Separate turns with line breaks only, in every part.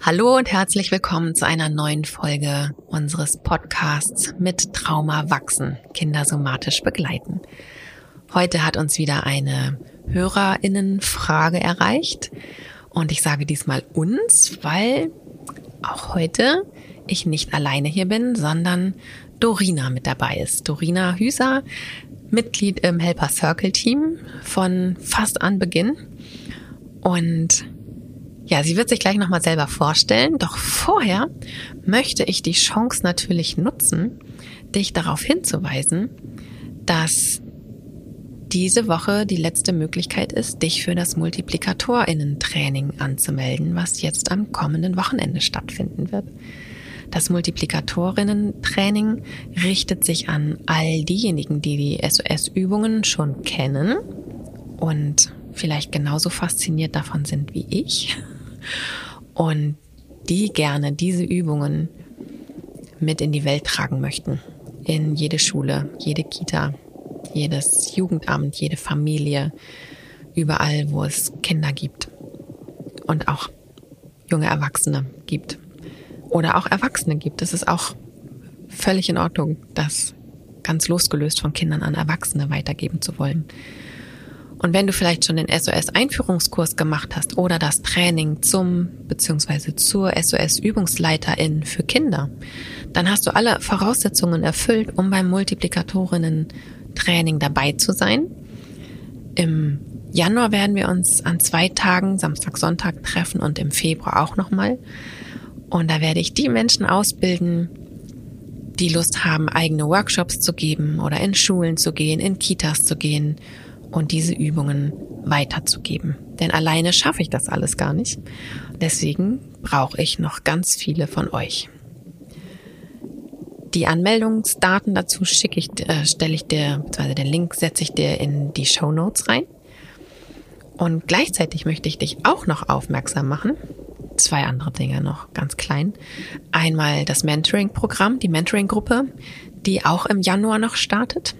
Hallo und herzlich willkommen zu einer neuen Folge unseres Podcasts mit Trauma wachsen, Kinder somatisch begleiten. Heute hat uns wieder eine Hörerinnenfrage erreicht und ich sage diesmal uns, weil auch heute ich nicht alleine hier bin, sondern Dorina mit dabei ist. Dorina Hüser, Mitglied im Helper Circle Team von fast an Beginn und ja, sie wird sich gleich nochmal selber vorstellen, doch vorher möchte ich die Chance natürlich nutzen, dich darauf hinzuweisen, dass diese Woche die letzte Möglichkeit ist, dich für das Multiplikatorinnen-Training anzumelden, was jetzt am kommenden Wochenende stattfinden wird. Das Multiplikatorinnen-Training richtet sich an all diejenigen, die die SOS-Übungen schon kennen und vielleicht genauso fasziniert davon sind wie ich und die gerne diese Übungen mit in die Welt tragen möchten. In jede Schule, jede Kita, jedes Jugendamt, jede Familie, überall, wo es Kinder gibt und auch junge Erwachsene gibt oder auch Erwachsene gibt. Es ist auch völlig in Ordnung, das ganz losgelöst von Kindern an Erwachsene weitergeben zu wollen. Und wenn du vielleicht schon den SOS-Einführungskurs gemacht hast oder das Training zum bzw. zur SOS-Übungsleiterin für Kinder, dann hast du alle Voraussetzungen erfüllt, um beim Multiplikatorinnen-Training dabei zu sein. Im Januar werden wir uns an zwei Tagen, Samstag, Sonntag treffen und im Februar auch nochmal. Und da werde ich die Menschen ausbilden, die Lust haben, eigene Workshops zu geben oder in Schulen zu gehen, in Kitas zu gehen und diese Übungen weiterzugeben. Denn alleine schaffe ich das alles gar nicht. Deswegen brauche ich noch ganz viele von euch. Die Anmeldungsdaten dazu schicke ich, äh, stelle ich dir, beziehungsweise den Link setze ich dir in die Show Notes rein. Und gleichzeitig möchte ich dich auch noch aufmerksam machen. Zwei andere Dinge noch, ganz klein. Einmal das Mentoring-Programm, die Mentoring-Gruppe, die auch im Januar noch startet.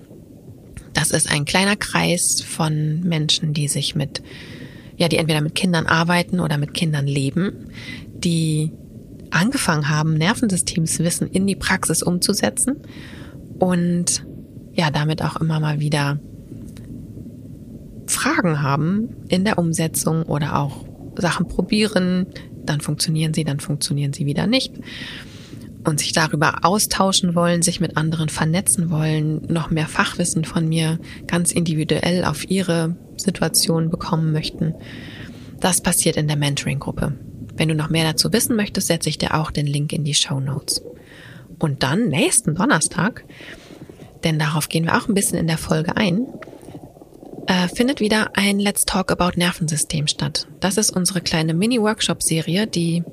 Das ist ein kleiner Kreis von Menschen, die sich mit, ja, die entweder mit Kindern arbeiten oder mit Kindern leben, die angefangen haben, Nervensystemswissen in die Praxis umzusetzen und ja, damit auch immer mal wieder Fragen haben in der Umsetzung oder auch Sachen probieren, dann funktionieren sie, dann funktionieren sie wieder nicht und sich darüber austauschen wollen, sich mit anderen vernetzen wollen, noch mehr Fachwissen von mir ganz individuell auf ihre Situation bekommen möchten. Das passiert in der Mentoring-Gruppe. Wenn du noch mehr dazu wissen möchtest, setze ich dir auch den Link in die Show Notes. Und dann nächsten Donnerstag, denn darauf gehen wir auch ein bisschen in der Folge ein, äh, findet wieder ein Let's Talk About Nervensystem statt. Das ist unsere kleine Mini-Workshop-Serie, die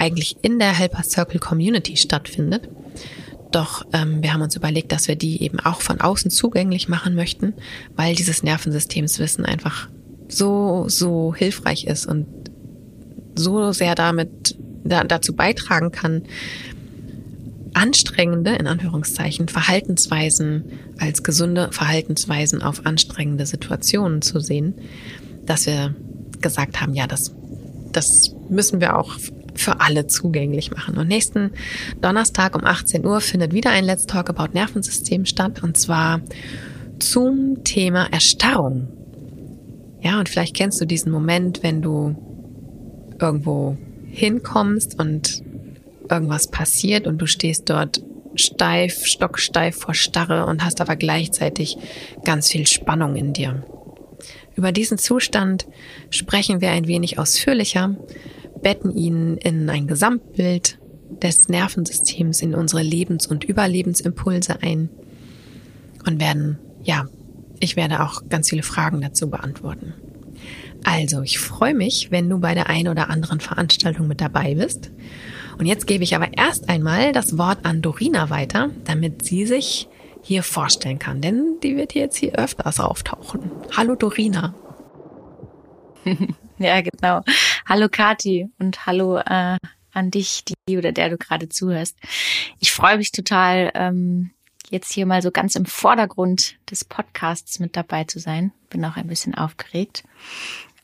eigentlich in der Helper Circle Community stattfindet. Doch ähm, wir haben uns überlegt, dass wir die eben auch von außen zugänglich machen möchten, weil dieses Nervensystemswissen einfach so, so hilfreich ist und so sehr damit da, dazu beitragen kann, anstrengende, in Anführungszeichen, Verhaltensweisen als gesunde Verhaltensweisen auf anstrengende Situationen zu sehen, dass wir gesagt haben, ja, das, das müssen wir auch für alle zugänglich machen. Und nächsten Donnerstag um 18 Uhr findet wieder ein Let's Talk About Nervensystem statt und zwar zum Thema Erstarrung. Ja, und vielleicht kennst du diesen Moment, wenn du irgendwo hinkommst und irgendwas passiert und du stehst dort steif, stocksteif vor Starre und hast aber gleichzeitig ganz viel Spannung in dir. Über diesen Zustand sprechen wir ein wenig ausführlicher, betten ihn in ein Gesamtbild des Nervensystems in unsere Lebens- und Überlebensimpulse ein und werden, ja, ich werde auch ganz viele Fragen dazu beantworten. Also, ich freue mich, wenn du bei der einen oder anderen Veranstaltung mit dabei bist. Und jetzt gebe ich aber erst einmal das Wort an Dorina weiter, damit sie sich hier vorstellen kann, denn die wird jetzt hier öfters auftauchen. Hallo Dorina.
Ja, genau. Hallo Kati und hallo äh, an dich, die oder der du gerade zuhörst. Ich freue mich total, ähm, jetzt hier mal so ganz im Vordergrund des Podcasts mit dabei zu sein. Bin auch ein bisschen aufgeregt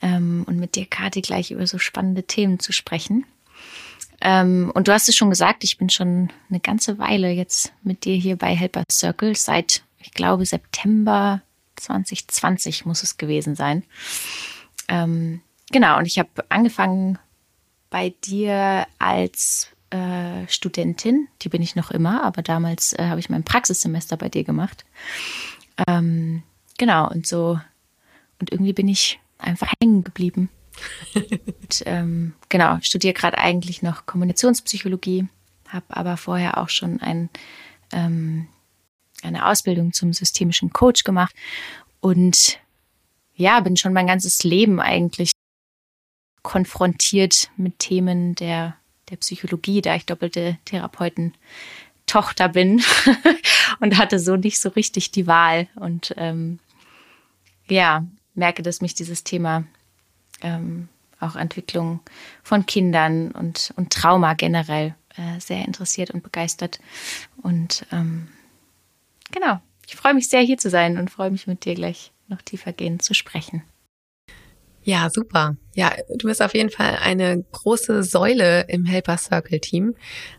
ähm, und mit dir, Kati, gleich über so spannende Themen zu sprechen. Ähm, und du hast es schon gesagt, ich bin schon eine ganze Weile jetzt mit dir hier bei Helper Circle. Seit, ich glaube, September 2020 muss es gewesen sein. Ähm, genau, und ich habe angefangen bei dir als äh, Studentin, die bin ich noch immer, aber damals äh, habe ich mein Praxissemester bei dir gemacht. Ähm, genau, und so, und irgendwie bin ich einfach hängen geblieben. und, ähm, genau, studiere gerade eigentlich noch Kommunikationspsychologie, habe aber vorher auch schon ein, ähm, eine Ausbildung zum systemischen Coach gemacht und ja, bin schon mein ganzes Leben eigentlich konfrontiert mit Themen der der Psychologie, da ich doppelte Therapeutentochter bin und hatte so nicht so richtig die Wahl. Und ähm, ja, merke, dass mich dieses Thema ähm, auch Entwicklung von Kindern und, und Trauma generell äh, sehr interessiert und begeistert. Und ähm, genau, ich freue mich sehr, hier zu sein und freue mich mit dir gleich noch tiefer gehen zu sprechen.
Ja, super. Ja, du bist auf jeden Fall eine große Säule im Helper Circle Team.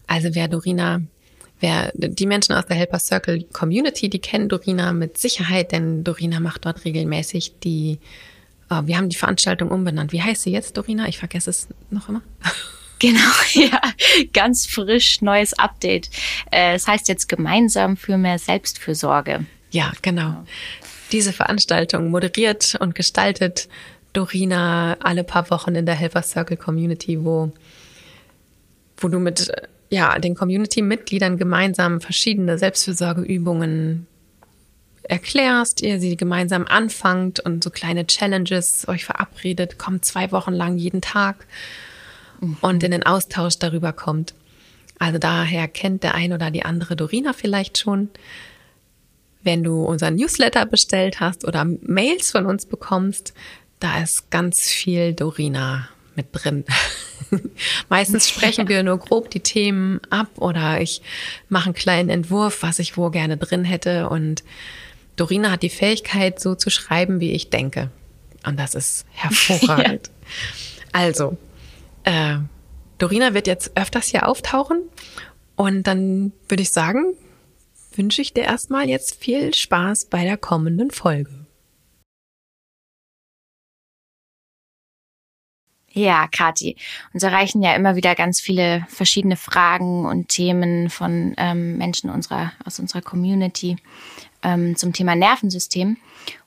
Also wer Dorina, wer die Menschen aus der Helper Circle Community, die kennen Dorina mit Sicherheit, denn Dorina macht dort regelmäßig die, oh, wir haben die Veranstaltung umbenannt. Wie heißt sie jetzt, Dorina? Ich vergesse es noch immer.
Genau, ja, ganz frisch, neues Update. Äh, es heißt jetzt gemeinsam für mehr Selbstfürsorge.
Ja, genau. Diese Veranstaltung moderiert und gestaltet Dorina alle paar Wochen in der Helper Circle Community, wo, wo du mit ja, den Community-Mitgliedern gemeinsam verschiedene Selbstfürsorgeübungen erklärst, ihr sie gemeinsam anfangt und so kleine Challenges euch verabredet, kommt zwei Wochen lang jeden Tag mhm. und in den Austausch darüber kommt. Also daher kennt der ein oder die andere Dorina vielleicht schon. Wenn du unseren Newsletter bestellt hast oder Mails von uns bekommst, da ist ganz viel Dorina mit drin. Meistens sprechen wir nur grob die Themen ab oder ich mache einen kleinen Entwurf, was ich wo gerne drin hätte. Und Dorina hat die Fähigkeit, so zu schreiben, wie ich denke. Und das ist hervorragend. ja. Also, äh, Dorina wird jetzt öfters hier auftauchen. Und dann würde ich sagen, wünsche ich dir erstmal jetzt viel Spaß bei der kommenden Folge.
Ja, Kati, uns erreichen ja immer wieder ganz viele verschiedene Fragen und Themen von ähm, Menschen unserer, aus unserer Community ähm, zum Thema Nervensystem.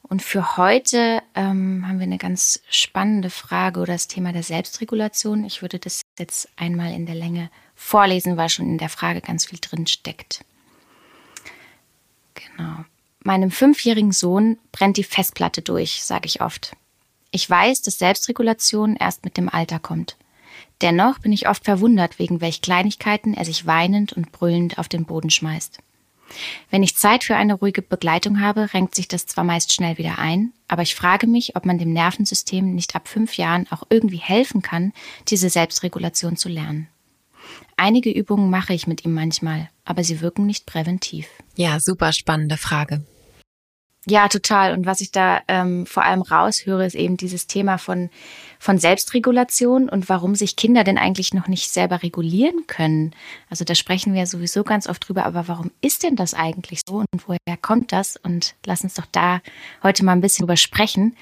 Und für heute ähm, haben wir eine ganz spannende Frage oder das Thema der Selbstregulation. Ich würde das jetzt einmal in der Länge vorlesen, weil schon in der Frage ganz viel drin steckt. Genau. Meinem fünfjährigen Sohn brennt die Festplatte durch, sage ich oft. Ich weiß, dass Selbstregulation erst mit dem Alter kommt. Dennoch bin ich oft verwundert, wegen welch Kleinigkeiten er sich weinend und brüllend auf den Boden schmeißt. Wenn ich Zeit für eine ruhige Begleitung habe, renkt sich das zwar meist schnell wieder ein, aber ich frage mich, ob man dem Nervensystem nicht ab fünf Jahren auch irgendwie helfen kann, diese Selbstregulation zu lernen. Einige Übungen mache ich mit ihm manchmal, aber sie wirken nicht präventiv.
Ja, super spannende Frage.
Ja, total. Und was ich da ähm, vor allem raushöre, ist eben dieses Thema von, von Selbstregulation und warum sich Kinder denn eigentlich noch nicht selber regulieren können. Also da sprechen wir sowieso ganz oft drüber, aber warum ist denn das eigentlich so und woher kommt das? Und lass uns doch da heute mal ein bisschen drüber sprechen.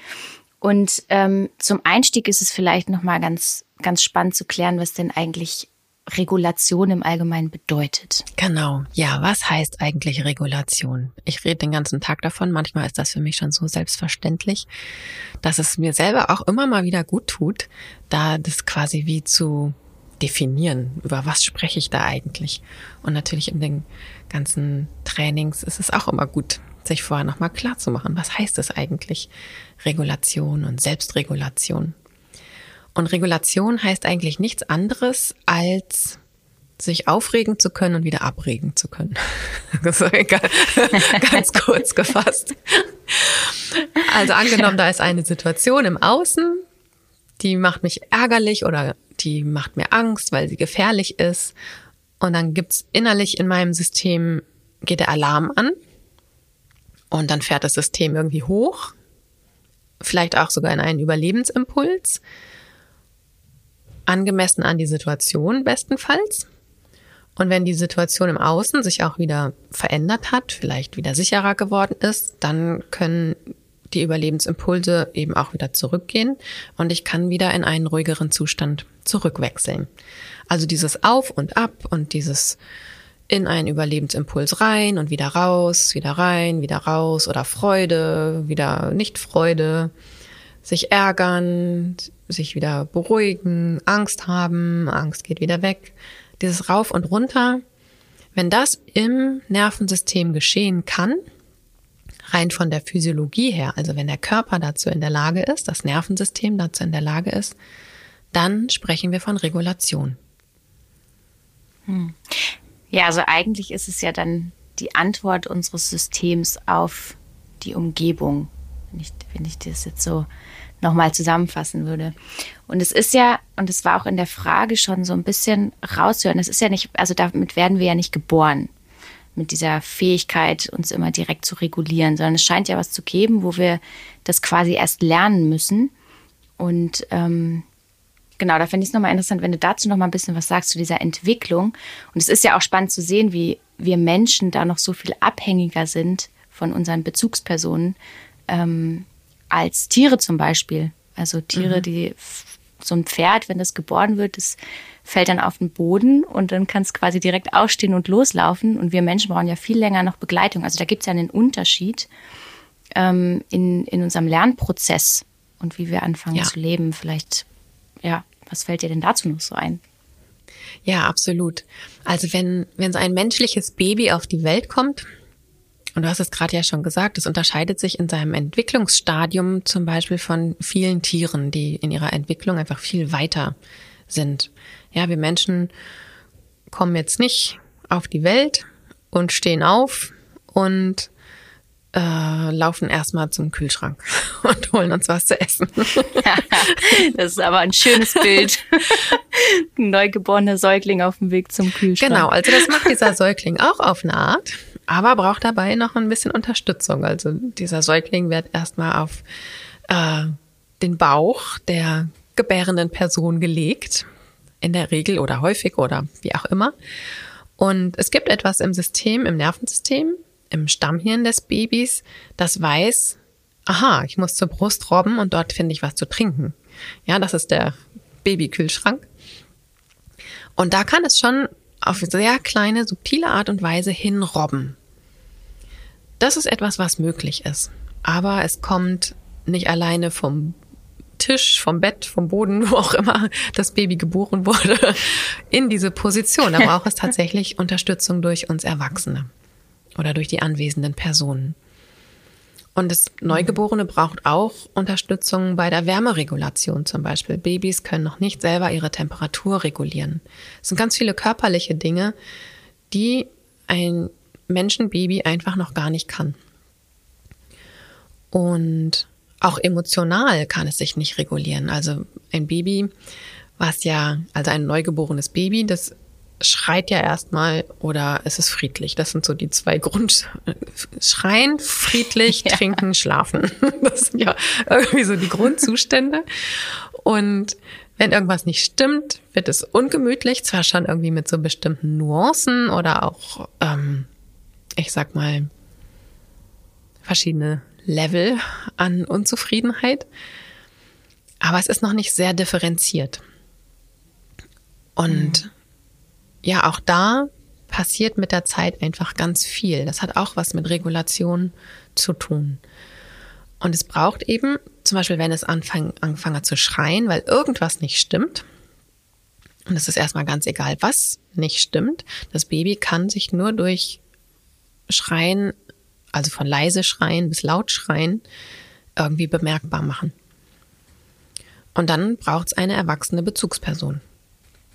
Und ähm, zum Einstieg ist es vielleicht nochmal ganz, ganz spannend zu klären, was denn eigentlich Regulation im Allgemeinen bedeutet.
Genau. Ja, was heißt eigentlich Regulation? Ich rede den ganzen Tag davon. Manchmal ist das für mich schon so selbstverständlich, dass es mir selber auch immer mal wieder gut tut, da das quasi wie zu definieren, über was spreche ich da eigentlich. Und natürlich in den ganzen Trainings ist es auch immer gut, sich vorher nochmal klar zu machen, was heißt es eigentlich? Regulation und Selbstregulation. Und Regulation heißt eigentlich nichts anderes als sich aufregen zu können und wieder abregen zu können. Das ist ganz kurz gefasst. Also angenommen, da ist eine Situation im Außen, die macht mich ärgerlich oder die macht mir Angst, weil sie gefährlich ist. Und dann gibt's innerlich in meinem System, geht der Alarm an und dann fährt das System irgendwie hoch, vielleicht auch sogar in einen Überlebensimpuls. Angemessen an die Situation bestenfalls. Und wenn die Situation im Außen sich auch wieder verändert hat, vielleicht wieder sicherer geworden ist, dann können die Überlebensimpulse eben auch wieder zurückgehen und ich kann wieder in einen ruhigeren Zustand zurückwechseln. Also dieses Auf und Ab und dieses in einen Überlebensimpuls rein und wieder raus, wieder rein, wieder raus oder Freude, wieder nicht Freude, sich ärgern, sich wieder beruhigen, Angst haben, Angst geht wieder weg. Dieses Rauf und Runter, wenn das im Nervensystem geschehen kann, rein von der Physiologie her, also wenn der Körper dazu in der Lage ist, das Nervensystem dazu in der Lage ist, dann sprechen wir von Regulation.
Hm. Ja, also eigentlich ist es ja dann die Antwort unseres Systems auf die Umgebung, wenn ich, wenn ich das jetzt so nochmal zusammenfassen würde. Und es ist ja, und es war auch in der Frage schon so ein bisschen rauszuhören, es ist ja nicht, also damit werden wir ja nicht geboren, mit dieser Fähigkeit, uns immer direkt zu regulieren, sondern es scheint ja was zu geben, wo wir das quasi erst lernen müssen. Und ähm, genau, da finde ich es nochmal interessant, wenn du dazu nochmal ein bisschen was sagst zu dieser Entwicklung. Und es ist ja auch spannend zu sehen, wie wir Menschen da noch so viel abhängiger sind von unseren Bezugspersonen ähm, als Tiere zum Beispiel. Also Tiere, mhm. die so ein Pferd, wenn das geboren wird, das fällt dann auf den Boden und dann kann es quasi direkt aufstehen und loslaufen. Und wir Menschen brauchen ja viel länger noch Begleitung. Also da gibt es ja einen Unterschied ähm, in, in unserem Lernprozess und wie wir anfangen ja. zu leben. Vielleicht ja, was fällt dir denn dazu noch so ein?
Ja, absolut. Also wenn, wenn so ein menschliches Baby auf die Welt kommt, und du hast es gerade ja schon gesagt, es unterscheidet sich in seinem Entwicklungsstadium zum Beispiel von vielen Tieren, die in ihrer Entwicklung einfach viel weiter sind. Ja, wir Menschen kommen jetzt nicht auf die Welt und stehen auf und äh, laufen erstmal zum Kühlschrank und holen uns was zu essen.
das ist aber ein schönes Bild. ein neugeborener Säugling auf dem Weg zum Kühlschrank.
Genau, also das macht dieser Säugling auch auf eine Art, aber braucht dabei noch ein bisschen Unterstützung. Also dieser Säugling wird erstmal auf äh, den Bauch der gebärenden Person gelegt, in der Regel oder häufig oder wie auch immer. Und es gibt etwas im System, im Nervensystem, im Stammhirn des Babys, das weiß, aha, ich muss zur Brust robben und dort finde ich was zu trinken. Ja, das ist der Babykühlschrank. Und da kann es schon auf sehr kleine, subtile Art und Weise hinrobben. Das ist etwas, was möglich ist. Aber es kommt nicht alleine vom Tisch, vom Bett, vom Boden, wo auch immer das Baby geboren wurde, in diese Position. Da braucht es tatsächlich Unterstützung durch uns Erwachsene oder durch die anwesenden Personen. Und das Neugeborene braucht auch Unterstützung bei der Wärmeregulation zum Beispiel. Babys können noch nicht selber ihre Temperatur regulieren. Es sind ganz viele körperliche Dinge, die ein Menschenbaby einfach noch gar nicht kann. Und auch emotional kann es sich nicht regulieren. Also ein Baby, was ja, also ein neugeborenes Baby, das schreit ja erstmal oder es ist friedlich. Das sind so die zwei Grund Schreien, friedlich, ja. trinken, schlafen. Das sind ja irgendwie so die Grundzustände. Und wenn irgendwas nicht stimmt, wird es ungemütlich, zwar schon irgendwie mit so bestimmten Nuancen oder auch, ähm, ich sag mal, verschiedene Level an Unzufriedenheit. Aber es ist noch nicht sehr differenziert. Und mhm ja, auch da passiert mit der Zeit einfach ganz viel. Das hat auch was mit Regulation zu tun. Und es braucht eben, zum Beispiel, wenn es anfang, anfange zu schreien, weil irgendwas nicht stimmt, und es ist erstmal ganz egal, was nicht stimmt, das Baby kann sich nur durch Schreien, also von leise Schreien bis laut Schreien, irgendwie bemerkbar machen. Und dann braucht es eine erwachsene Bezugsperson.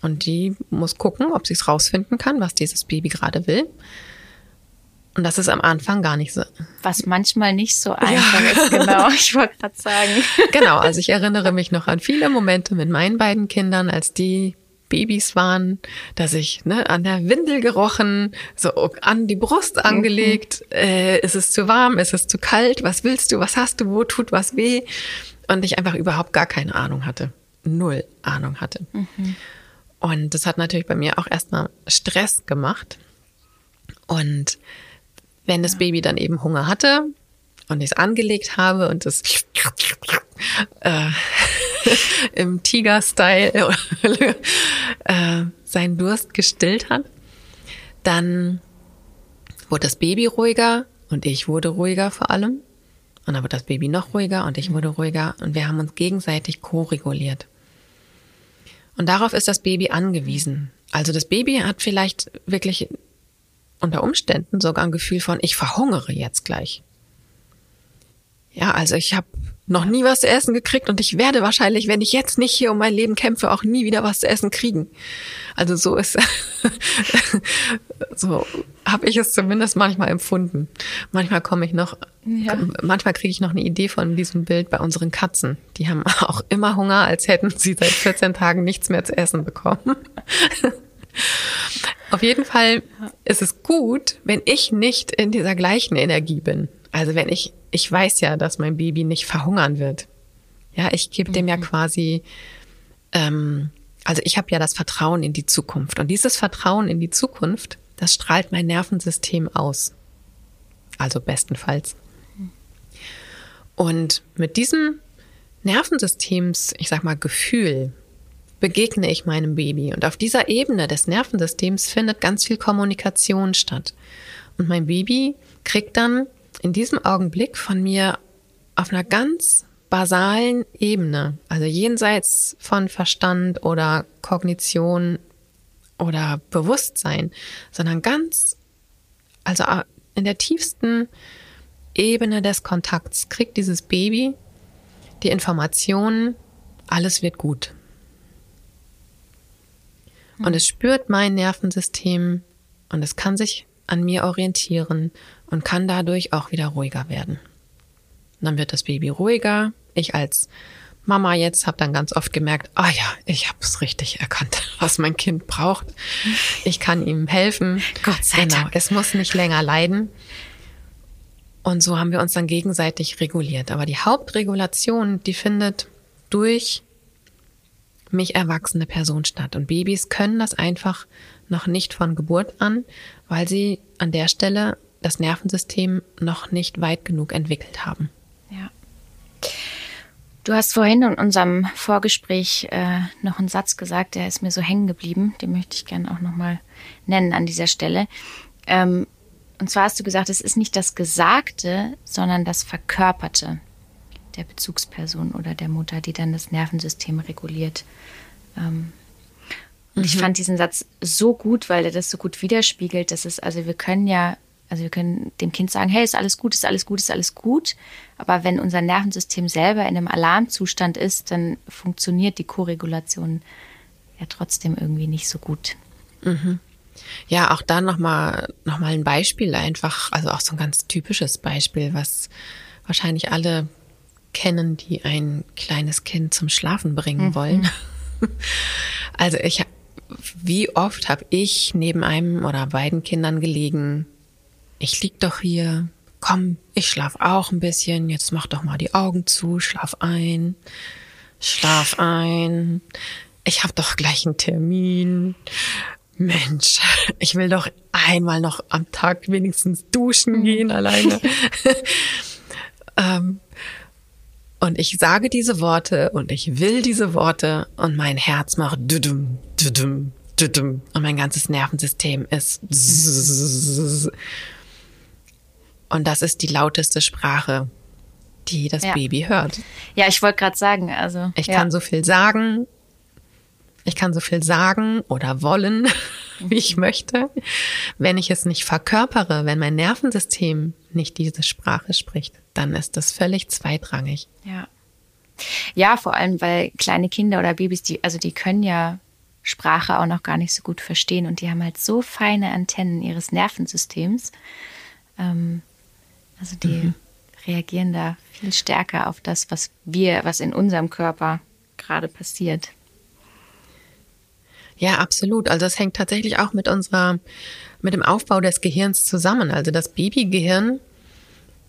Und die muss gucken, ob sie es rausfinden kann, was dieses Baby gerade will. Und das ist am Anfang gar nicht so.
Was manchmal nicht so einfach ja. ist, genau. Ich wollte gerade sagen.
Genau, also ich erinnere mich noch an viele Momente mit meinen beiden Kindern, als die Babys waren, dass ich ne, an der Windel gerochen, so an die Brust angelegt, mhm. äh, ist es zu warm, ist es zu kalt, was willst du, was hast du, wo tut was weh? Und ich einfach überhaupt gar keine Ahnung hatte. null Ahnung hatte. Mhm. Und das hat natürlich bei mir auch erstmal Stress gemacht. Und wenn das Baby dann eben Hunger hatte und ich es angelegt habe und es äh, im Tiger-Style äh, seinen Durst gestillt hat, dann wurde das Baby ruhiger und ich wurde ruhiger vor allem. Und dann wurde das Baby noch ruhiger und ich wurde ruhiger und wir haben uns gegenseitig ko-reguliert. Und darauf ist das Baby angewiesen. Also das Baby hat vielleicht wirklich unter Umständen sogar ein Gefühl von, ich verhungere jetzt gleich. Ja, also ich habe noch nie was zu essen gekriegt und ich werde wahrscheinlich, wenn ich jetzt nicht hier um mein Leben kämpfe, auch nie wieder was zu essen kriegen. Also so ist, so habe ich es zumindest manchmal empfunden. Manchmal komme ich noch, ja. manchmal kriege ich noch eine Idee von diesem Bild bei unseren Katzen. Die haben auch immer Hunger, als hätten sie seit 14 Tagen nichts mehr zu essen bekommen. Auf jeden Fall ist es gut, wenn ich nicht in dieser gleichen Energie bin. Also wenn ich, ich weiß ja, dass mein Baby nicht verhungern wird. Ja, ich gebe mhm. dem ja mhm. quasi, ähm, also ich habe ja das Vertrauen in die Zukunft. Und dieses Vertrauen in die Zukunft, das strahlt mein Nervensystem aus. Also bestenfalls. Und mit diesem Nervensystems, ich sag mal, Gefühl, begegne ich meinem Baby. Und auf dieser Ebene des Nervensystems findet ganz viel Kommunikation statt. Und mein Baby kriegt dann in diesem Augenblick von mir auf einer ganz basalen Ebene, also jenseits von Verstand oder Kognition oder Bewusstsein, sondern ganz, also in der tiefsten Ebene des Kontakts kriegt dieses Baby die Information, alles wird gut. Und es spürt mein Nervensystem und es kann sich an mir orientieren und kann dadurch auch wieder ruhiger werden. dann wird das Baby ruhiger. Ich als Mama jetzt habe dann ganz oft gemerkt, ah ja, ich habe es richtig erkannt, was mein Kind braucht. Ich kann ihm helfen.
Gott sei genau, Dank.
Es muss nicht länger leiden. Und so haben wir uns dann gegenseitig reguliert. Aber die Hauptregulation, die findet durch mich erwachsene Person statt. Und Babys können das einfach noch nicht von Geburt an, weil sie an der Stelle das Nervensystem noch nicht weit genug entwickelt haben.
Ja. Du hast vorhin in unserem Vorgespräch äh, noch einen Satz gesagt, der ist mir so hängen geblieben. Den möchte ich gerne auch nochmal nennen an dieser Stelle. Ähm, und zwar hast du gesagt, es ist nicht das Gesagte, sondern das Verkörperte der Bezugsperson oder der Mutter, die dann das Nervensystem reguliert. Ähm, und mhm. ich fand diesen Satz so gut, weil er das so gut widerspiegelt, dass es, also wir können ja, also wir können dem Kind sagen, hey, ist alles gut, ist alles gut, ist alles gut. Aber wenn unser Nervensystem selber in einem Alarmzustand ist, dann funktioniert die Koregulation ja trotzdem irgendwie nicht so gut.
Mhm. Ja, auch da nochmal noch mal ein Beispiel einfach, also auch so ein ganz typisches Beispiel, was wahrscheinlich alle kennen, die ein kleines Kind zum Schlafen bringen mhm. wollen. Also ich, wie oft habe ich neben einem oder beiden Kindern gelegen, ich lieg doch hier, komm, ich schlaf auch ein bisschen, jetzt mach doch mal die Augen zu, schlaf ein, schlaf ein, ich habe doch gleich einen Termin. Mensch, ich will doch einmal noch am Tag wenigstens duschen gehen alleine. ähm, und ich sage diese Worte und ich will diese Worte und mein Herz macht düdüm, düdüm, düdüm und mein ganzes Nervensystem ist und das ist die lauteste Sprache, die das ja. Baby hört.
Ja, ich wollte gerade sagen, also
ich ja. kann so viel sagen, ich kann so viel sagen oder wollen, wie ich möchte, wenn ich es nicht verkörpere, wenn mein Nervensystem nicht diese Sprache spricht dann ist das völlig zweitrangig.
Ja. Ja, vor allem, weil kleine Kinder oder Babys, die, also die können ja Sprache auch noch gar nicht so gut verstehen und die haben halt so feine Antennen ihres Nervensystems. Ähm, also die mhm. reagieren da viel stärker auf das, was wir, was in unserem Körper gerade passiert.
Ja, absolut. Also es hängt tatsächlich auch mit unserer, mit dem Aufbau des Gehirns zusammen. Also das Babygehirn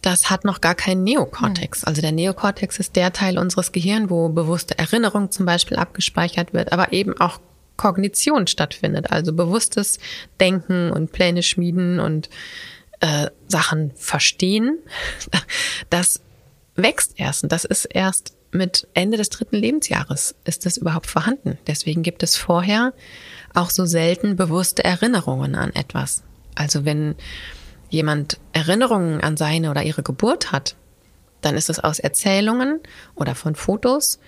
das hat noch gar keinen Neokortex. Also der Neokortex ist der Teil unseres Gehirns, wo bewusste Erinnerung zum Beispiel abgespeichert wird, aber eben auch Kognition stattfindet, also bewusstes Denken und Pläne schmieden und äh, Sachen verstehen. Das wächst erst und das ist erst mit Ende des dritten Lebensjahres ist das überhaupt vorhanden. Deswegen gibt es vorher auch so selten bewusste Erinnerungen an etwas. Also wenn jemand Erinnerungen an seine oder ihre Geburt hat, dann ist es aus Erzählungen oder von Fotos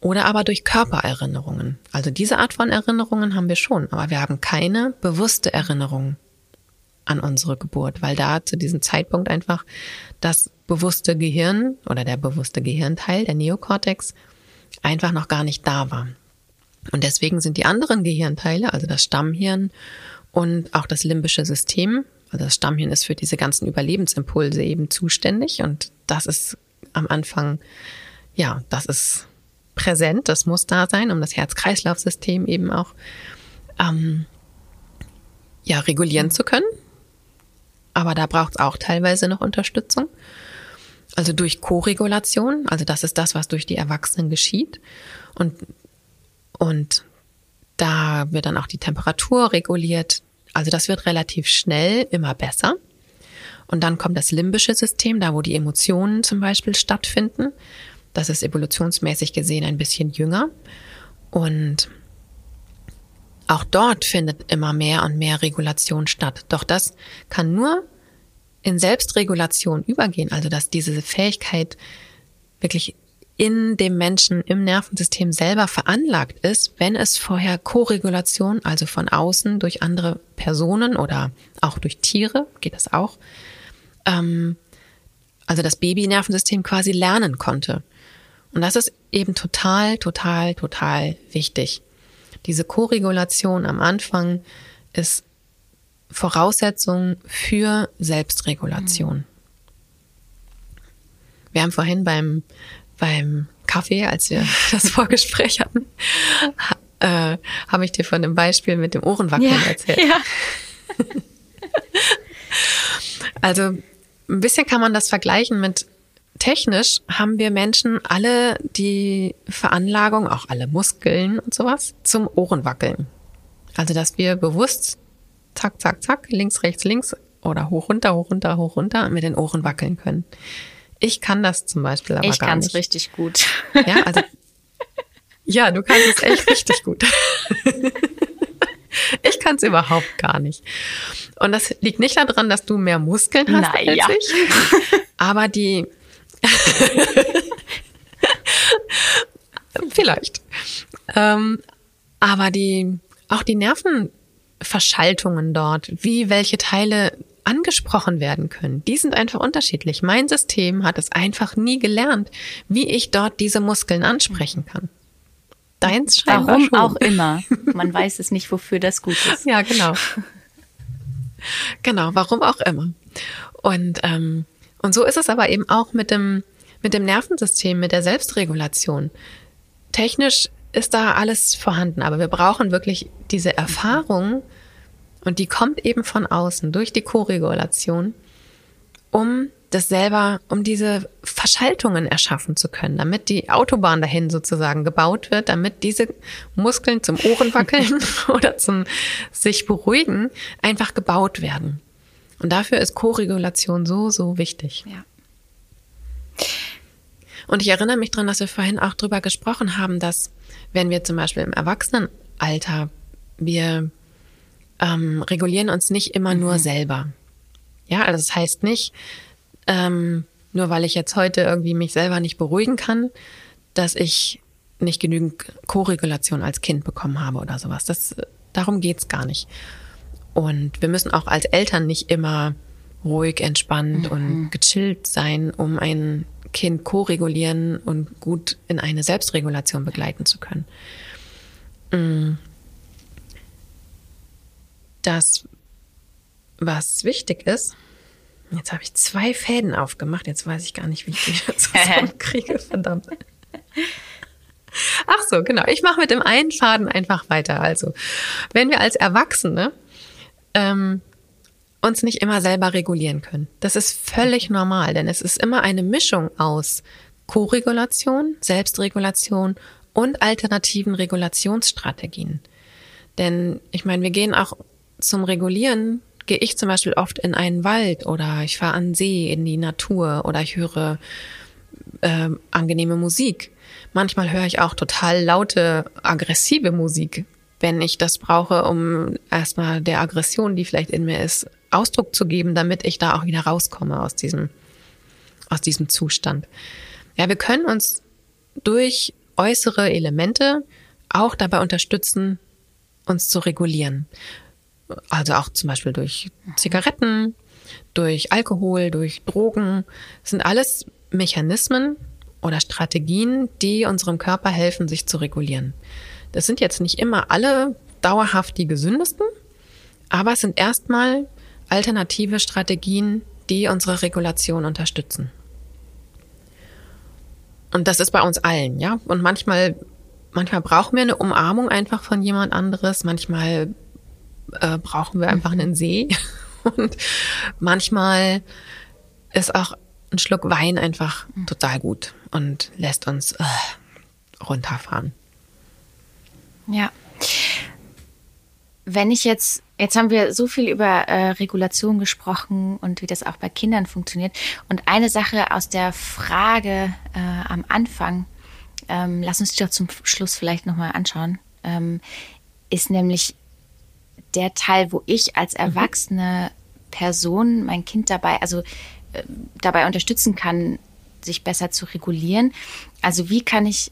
oder aber durch Körpererinnerungen. Also diese Art von Erinnerungen haben wir schon, aber wir haben keine bewusste Erinnerung an unsere Geburt, weil da zu diesem Zeitpunkt einfach das bewusste Gehirn oder der bewusste Gehirnteil, der Neokortex, einfach noch gar nicht da war. Und deswegen sind die anderen Gehirnteile, also das Stammhirn und auch das limbische System, also das Stammhirn ist für diese ganzen Überlebensimpulse eben zuständig und das ist am Anfang, ja, das ist präsent, das muss da sein, um das Herz-Kreislauf-System eben auch ähm, ja, regulieren zu können. Aber da braucht es auch teilweise noch Unterstützung. Also durch Koregulation, also das ist das, was durch die Erwachsenen geschieht. Und, und da wird dann auch die Temperatur reguliert. Also das wird relativ schnell immer besser. Und dann kommt das limbische System, da wo die Emotionen zum Beispiel stattfinden. Das ist evolutionsmäßig gesehen ein bisschen jünger. Und auch dort findet immer mehr und mehr Regulation statt. Doch das kann nur in Selbstregulation übergehen, also dass diese Fähigkeit wirklich in dem Menschen im Nervensystem selber veranlagt ist, wenn es vorher Koregulation, also von außen durch andere Personen oder auch durch Tiere, geht das auch, ähm, also das Babynervensystem quasi lernen konnte. Und das ist eben total, total, total wichtig. Diese Koregulation am Anfang ist Voraussetzung für Selbstregulation. Wir haben vorhin beim, beim Kaffee, als wir das Vorgespräch hatten, äh, habe ich dir von dem Beispiel mit dem Ohrenwackeln ja, erzählt. Ja. also ein bisschen kann man das vergleichen mit technisch haben wir Menschen alle die Veranlagung, auch alle Muskeln und sowas, zum Ohrenwackeln. Also, dass wir bewusst zack, zack, zack, links, rechts, links oder hoch, runter, hoch, runter, hoch, runter mit den Ohren wackeln können. Ich kann das zum Beispiel aber
ich
gar nicht.
Ich kann es richtig gut.
Ja, also, ja, du kannst es echt richtig gut. Ich kann es überhaupt gar nicht. Und das liegt nicht daran, dass du mehr Muskeln hast naja. als ich, aber die Vielleicht. Ähm, aber die, auch die Nervenverschaltungen dort, wie welche Teile angesprochen werden können, die sind einfach unterschiedlich. Mein System hat es einfach nie gelernt, wie ich dort diese Muskeln ansprechen kann.
Deins scheinbar Warum schon. auch immer. Man weiß es nicht, wofür das gut ist.
Ja, genau. Genau, warum auch immer. Und, ähm, und so ist es aber eben auch mit dem, mit dem Nervensystem, mit der Selbstregulation. Technisch ist da alles vorhanden, aber wir brauchen wirklich diese Erfahrung und die kommt eben von außen durch die Koregulation, um das selber, um diese Verschaltungen erschaffen zu können, damit die Autobahn dahin sozusagen gebaut wird, damit diese Muskeln zum Ohrenwackeln oder zum sich beruhigen einfach gebaut werden. Und dafür ist Koregulation so, so wichtig.
Ja.
Und ich erinnere mich dran, dass wir vorhin auch drüber gesprochen haben, dass wenn wir zum Beispiel im Erwachsenenalter, wir ähm, regulieren uns nicht immer mhm. nur selber. Ja, also das heißt nicht, ähm, nur weil ich jetzt heute irgendwie mich selber nicht beruhigen kann, dass ich nicht genügend Koregulation als Kind bekommen habe oder sowas. Das, darum geht's gar nicht. Und wir müssen auch als Eltern nicht immer ruhig, entspannt mhm. und gechillt sein, um ein Kind ko-regulieren und gut in eine Selbstregulation begleiten zu können. Mm. Das, was wichtig ist, jetzt habe ich zwei Fäden aufgemacht, jetzt weiß ich gar nicht, wie ich die zusammenkriege, verdammt. Ach so, genau. Ich mache mit dem einen Faden einfach weiter. Also, wenn wir als Erwachsene ähm, uns nicht immer selber regulieren können. Das ist völlig normal, denn es ist immer eine Mischung aus Koregulation, Selbstregulation und alternativen Regulationsstrategien. Denn ich meine, wir gehen auch zum Regulieren, gehe ich zum Beispiel oft in einen Wald oder ich fahre an See, in die Natur oder ich höre äh, angenehme Musik. Manchmal höre ich auch total laute, aggressive Musik, wenn ich das brauche, um erstmal der Aggression, die vielleicht in mir ist, Ausdruck zu geben, damit ich da auch wieder rauskomme aus diesem, aus diesem Zustand. Ja, wir können uns durch äußere Elemente auch dabei unterstützen, uns zu regulieren. Also auch zum Beispiel durch Zigaretten, durch Alkohol, durch Drogen. Das sind alles Mechanismen oder Strategien, die unserem Körper helfen, sich zu regulieren. Das sind jetzt nicht immer alle dauerhaft die gesündesten, aber es sind erstmal alternative Strategien, die unsere Regulation unterstützen. Und das ist bei uns allen, ja. Und manchmal, manchmal brauchen wir eine Umarmung einfach von jemand anderes. Manchmal äh, brauchen wir einfach einen See. Und manchmal ist auch ein Schluck Wein einfach total gut und lässt uns äh, runterfahren.
Ja. Wenn ich jetzt, jetzt haben wir so viel über äh, Regulation gesprochen und wie das auch bei Kindern funktioniert. Und eine Sache aus der Frage äh, am Anfang, ähm, lass uns die doch zum Schluss vielleicht nochmal anschauen, ähm, ist nämlich der Teil, wo ich als mhm. erwachsene Person mein Kind dabei, also äh, dabei unterstützen kann, sich besser zu regulieren. Also wie kann ich,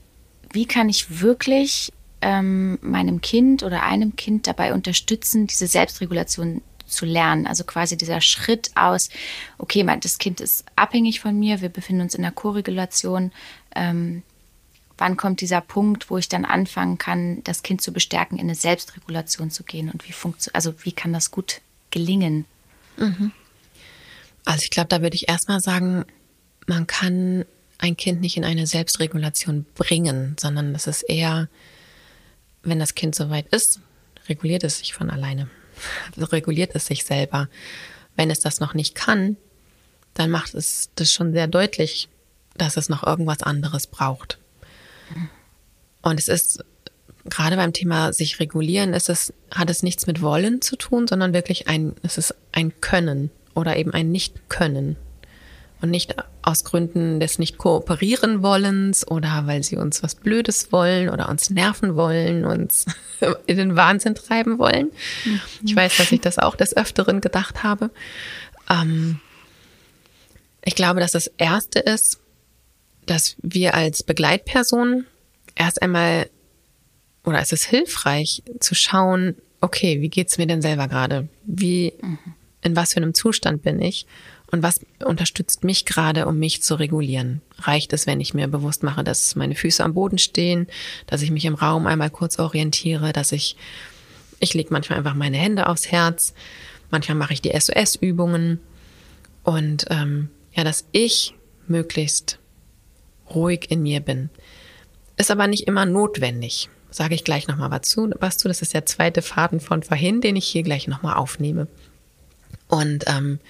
wie kann ich wirklich ähm, meinem Kind oder einem Kind dabei unterstützen, diese Selbstregulation zu lernen. Also quasi dieser Schritt aus, okay, das Kind ist abhängig von mir, wir befinden uns in der Koregulation. Ähm, wann kommt dieser Punkt, wo ich dann anfangen kann, das Kind zu bestärken, in eine Selbstregulation zu gehen und wie funktioniert, also wie kann das gut gelingen?
Mhm. Also ich glaube, da würde ich erstmal sagen, man kann ein Kind nicht in eine Selbstregulation bringen, sondern das ist eher wenn das Kind soweit ist, reguliert es sich von alleine. reguliert es sich selber. Wenn es das noch nicht kann, dann macht es das schon sehr deutlich, dass es noch irgendwas anderes braucht. Und es ist gerade beim Thema sich regulieren, ist es, hat es nichts mit Wollen zu tun, sondern wirklich ein, es ist ein Können oder eben ein Nicht-Können und nicht aus Gründen des nicht kooperieren wollens oder weil sie uns was Blödes wollen oder uns nerven wollen, uns in den Wahnsinn treiben wollen. Mhm. Ich weiß, dass ich das auch des Öfteren gedacht habe. Ähm, ich glaube, dass das Erste ist, dass wir als Begleitperson erst einmal oder es ist hilfreich zu schauen, okay, wie geht's mir denn selber gerade? Wie, mhm. in was für einem Zustand bin ich? Und was unterstützt mich gerade, um mich zu regulieren? Reicht es, wenn ich mir bewusst mache, dass meine Füße am Boden stehen, dass ich mich im Raum einmal kurz orientiere, dass ich, ich lege manchmal einfach meine Hände aufs Herz, manchmal mache ich die SOS-Übungen und ähm, ja, dass ich möglichst ruhig in mir bin. Ist aber nicht immer notwendig. Sage ich gleich nochmal was zu, was zu. Das ist der zweite Faden von vorhin, den ich hier gleich nochmal aufnehme. Und ähm,